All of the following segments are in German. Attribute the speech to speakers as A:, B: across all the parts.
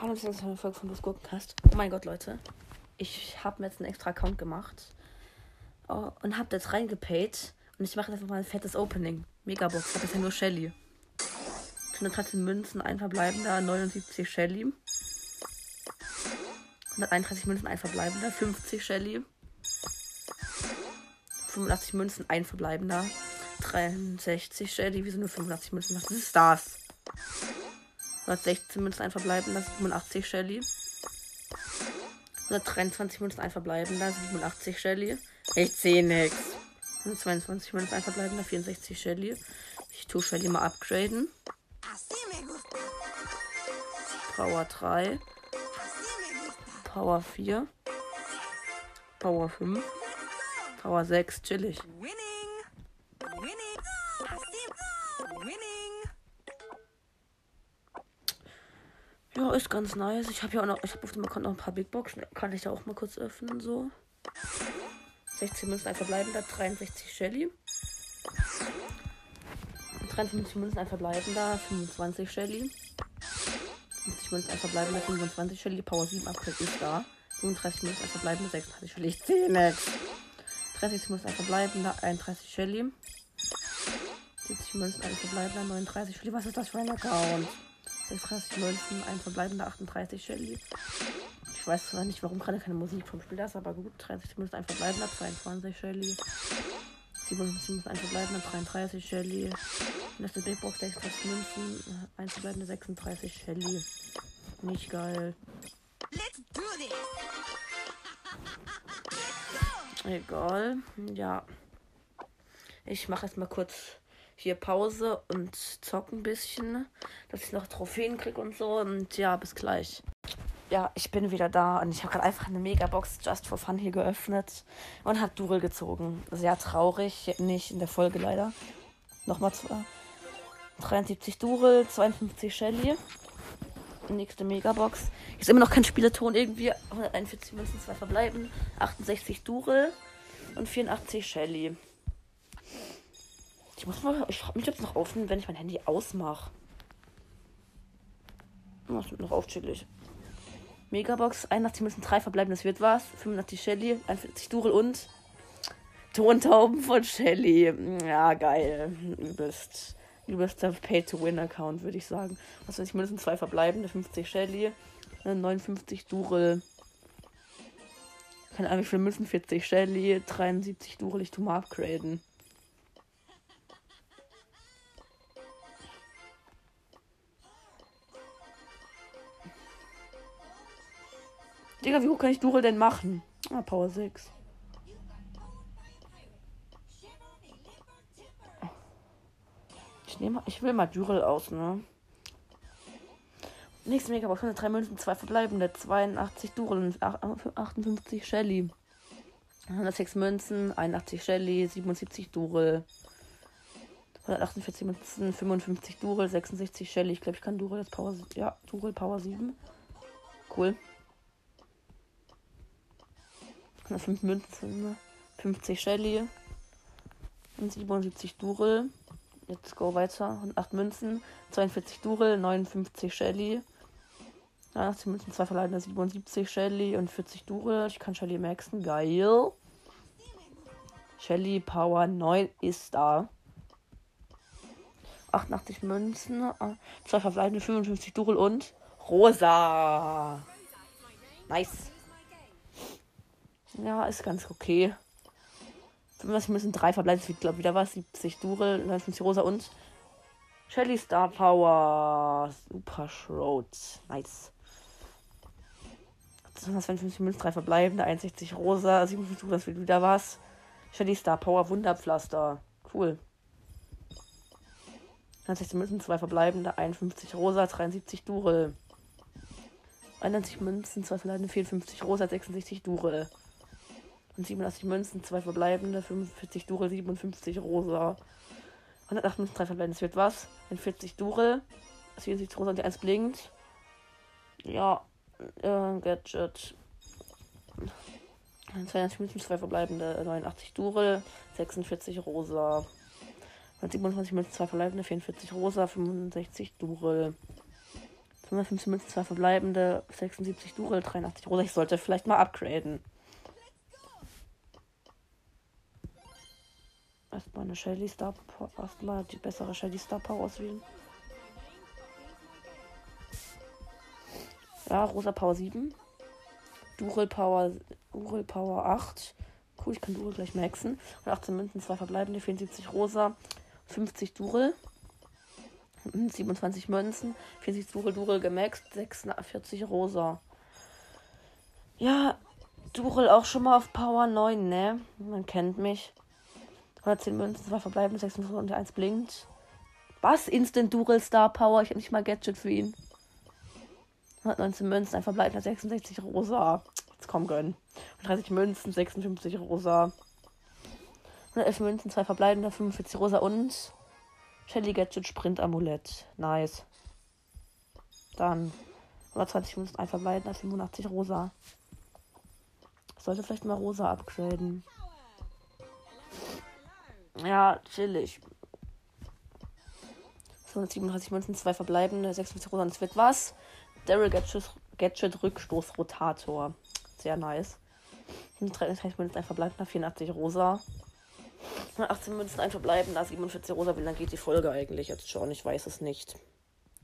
A: Hallo, das ist eine Folge von Das Gurkencast. Oh mein Gott, Leute. Ich habe mir jetzt einen extra Account gemacht. Oh, und habe jetzt reingepaid. Und ich mache jetzt einfach mal ein fettes Opening. Megabox. Habe jetzt ja nur Shelly. 113 Münzen, ein verbleibender, 79 Shelly. 131 Münzen, ein verbleibender, 50 Shelly. 85 Münzen, ein verbleibender. 63 Shelly. Wieso nur 85 Münzen? Was ist das? 116 Münzen, ein verbleibender. 87 Shelly. 123 Münzen, ein verbleibender. 87 Shelly. Ich sehe nix. 122 Münzen, ein verbleibender. 64 Shelly. Ich tue Shelly mal upgraden. Power 3. Power 4. Power 5. Power 6, chillig. Ja, ist ganz nice. Ich habe ja auch noch, ich habe auf dem Account noch ein paar Big Boxen. Kann ich da auch mal kurz öffnen, so. 16 Münzen, ein verbleibender, 63 Shelly. 53 Münzen, ein verbleibender, 25 Shelly. 50 Münzen, ein verbleibender, 25 Shelly. Power 7 Upgrade ist da. 35 Münzen, ein verbleibender, 36 Shelly. Ich sehe nichts. 30 Münzen, ein verbleibender, 31 Shelly. 70 Münzen, ein verbleibender, 39 Shelly. Was ist das für ein Account? 36 Münzen, ein verbleibender, 38 Shelly. Ich weiß zwar nicht, warum gerade keine Musik vom Spiel da ist, aber gut. 30 Münzen, ein verbleibender, 22 Shelly. 57 Münzen, ein verbleibender, 33 Shelly. Nächste Big Box, 36 Münzen, ein verbleibender, 36 Shelly. Nicht geil.
B: Let's do this.
A: Egal. Ja. Ich mache jetzt mal kurz hier Pause und zocke ein bisschen, dass ich noch Trophäen kriege und so. Und ja, bis gleich. Ja, ich bin wieder da und ich habe gerade einfach eine Megabox Just for Fun hier geöffnet und habe Durel gezogen. Sehr traurig, nicht in der Folge leider. Nochmal zwei. 73 Durel, 52 Shelly. Nächste Megabox. Ist immer noch kein Spieleton irgendwie. 141 Münzen, zwei verbleiben. 68 Durel und 84 Shelly. Ich muss mal. Ich frage mich, ob es noch offen, wenn ich mein Handy ausmache. Oh, noch auf. Megabox, 81 Münzen, 3 verbleiben, das wird was. 85 Shelly, 41 Durel und Tontauben von Shelly. Ja, geil. Übelst. Übelster Pay-to-Win-Account, würde ich sagen. Weiß ich, mindestens zwei verbleibende, 50 Shelly, 59 Durel. Keine Ahnung, wie viele Münzen, 40 Shelly, 73 Durel, ich tu mal upgraden. Digga, wie hoch kann ich Durel denn machen? Ah, Power 6. Ich nehme, ich will mal Durel aus, ne? Nächste Megabox, 103 Münzen, 2 verbleibende, 82 Durel und 58 Shelly. 106 Münzen, 81 Shelly, 77 Durel. 148 Münzen, 55 Durel, 66 Shelly. Ich glaube, ich kann Durel jetzt Power. Ja, Durel Power 7. Cool. 105 Münzen, 50 Shelly. Und 77 Durel. Jetzt go weiter. 8 Münzen, 42 Durel, 59 Shelly. 80 Münzen, 2 verleihende 77 Shelly und 40 Durel. Ich kann Shelly maxen. Geil. Shelly Power 9 ist da. 88 Münzen, 2 verbleibende 55 Durel und Rosa. Nice. Ja, ist ganz okay. 35 müssen 3 verbleibende, wird glaube wieder was. 70 Durel, 59 Rosa und Shelly Star Power. Super Shroud. Nice. 250 Münzen, 3 verbleibende, 61 Rosa, 57 Durel, das wird wieder was. Shelly Star Power Wunderpflaster. Cool. 90 Münzen, 2 verbleibende, 51 Rosa, 73 Durel. 91 Münzen, 2 verbleibende, 54 Rosa, 66 Durel. Und 87 Münzen, 2 verbleibende, 45 Durel, 57 Rosa. 108 Münzen, 3 verbleibende, das wird was. 40 Durel, 74 Rosa und die 1 blinkt. Ja, äh, Gadget. 22 Münzen, 2 verbleibende, 89 Durel, 46 Rosa. 127 Münzen, 2 verbleibende, 44 rosa, 65 Durel. 215 Münzen, 2 verbleibende, 76 Durel, 83 rosa. Ich sollte vielleicht mal upgraden. Erstmal eine Shelly Star Erstmal die bessere Shelly Star Power auswählen. Ja, rosa Power 7. Durel Power, Durel Power 8. Cool, ich kann Durel gleich maxen. Und 18 Münzen, 2 verbleibende, 74 rosa, 50 Durel. 27 Münzen, 40 Durel, Durel gemaxt, 46 rosa. Ja, Durel auch schon mal auf Power 9, ne? Man kennt mich. 110 Münzen, 2 verbleibende, 56 und 1 blinkt. Was? Instant Durel Star Power? Ich habe nicht mal Gadget für ihn. 119 Münzen, ein verbleibender 66 rosa. Jetzt komm, gönn. 30 Münzen, 56 rosa. 111 Münzen, 2 verbleibende, 45 rosa und Shelly Gadget Sprint Amulett. Nice. Dann 120 Münzen, ein verbleibender, 85 rosa. Sollte vielleicht mal rosa upgraden. Ja, chillig. 237 Münzen, 2 verbleibende, 46 rosa und es wird was? Daryl Gadget, Gadget Rückstoßrotator. Sehr nice. 33 Münzen, ein verbleibender, 84 rosa. 18 Münzen, ein verbleibender, 47 rosa. Wie lange geht die Folge eigentlich jetzt schon? Ich weiß es nicht.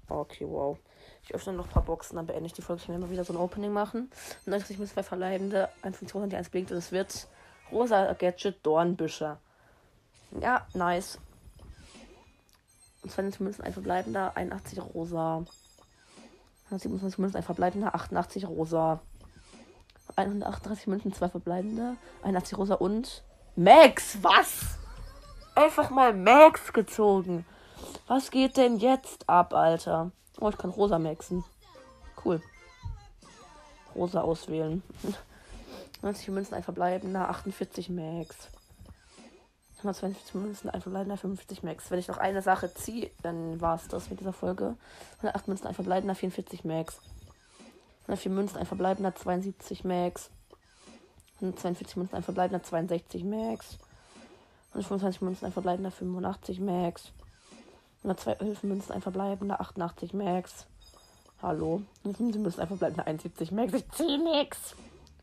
A: Okay, wow. Ich öffne noch ein paar Boxen, dann beende ich die Folge. Ich werde mal wieder so ein Opening machen. 90 Münzen, zwei verbleibende, 51 rosa, die 1 blinkt und es wird rosa Gadget Dornbüsche. Ja, nice. 20 Münzen, ein verbleibender, 81 rosa. 127 Münzen, ein verbleibender, 88 rosa. 138 Münzen, zwei verbleibende, 81 rosa und Max, was? Einfach mal Max gezogen. Was geht denn jetzt ab, Alter? Oh, ich kann rosa maxen. Cool. Rosa auswählen. 90 Münzen, ein verbleibender, 48 Max. 120 Münzen, ein verbleibender, 50 Max. Wenn ich noch eine Sache ziehe, dann war es das mit dieser Folge. 108 Münzen, ein verbleibender, 44 Max. 104 Münzen, ein verbleibender, 72 Max. 142 Münzen, ein verbleibender, 62 Max. 125 Münzen, ein verbleibender, 85 Max. 112 Münzen, ein verbleibender, 88 Max. Hallo. 115 Münzen, ein verbleibender, 71 Max. Ich ziehe nix.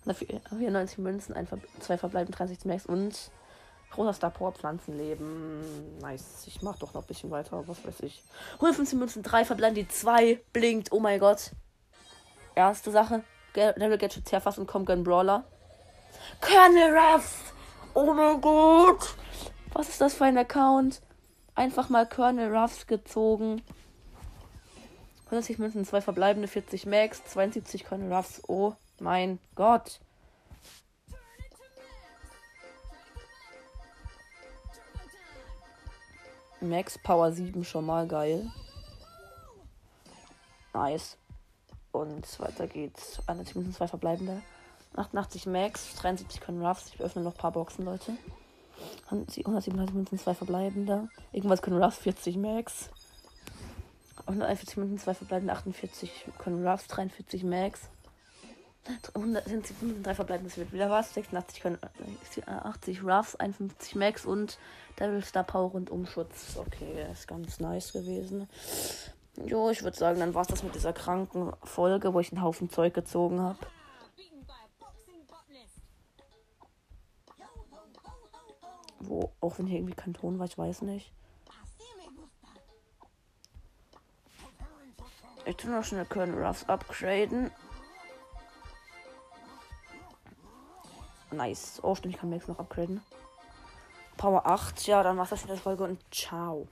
A: 194 Münzen, ein Ver zwei verbleibende, 63 Max. Und Rosa Star Power Pflanzenleben. Nice. Ich mach doch noch ein bisschen weiter. Was weiß ich. 115 Münzen, 3 verbleiben die 2. Blinkt. Oh mein Gott. Erste Sache. Level Gadget Zerfass und Comgun Brawler. Colonel Ruff. Oh mein Gott. Was ist das für ein Account? Einfach mal Colonel Ruffs gezogen. 160 Münzen, 2 verbleibende, 40 Max, 72 Colonel Ruffs. Oh mein Gott. Max Power 7 schon mal geil. Nice. Und weiter geht's. 21 zwei verbleibende. 88 Max, 73 können Ruffs. Ich öffne noch ein paar Boxen, Leute. 137 Münzen, zwei verbleibende. Irgendwas können Ruffs, 40 Max. 141 Münzen, zwei verbleibende, 48 können Ruffs, 43 Max. 170 Münzen, drei verbleibende, das wird wieder was. 86 können 80 Ruffs, 51 Max und Devil Star Power und Umschutz. Okay, ist ganz nice gewesen. Jo, ich würde sagen, dann war es das mit dieser kranken Folge, wo ich einen Haufen Zeug gezogen habe. Wo, auch wenn hier irgendwie kein Ton war, ich weiß nicht. Ich tue noch schnell Colonel Ruffs upgraden. Nice. Oh, stimmt, ich kann Max noch upgraden. Power 8, ja, dann war's das in der Folge und ciao.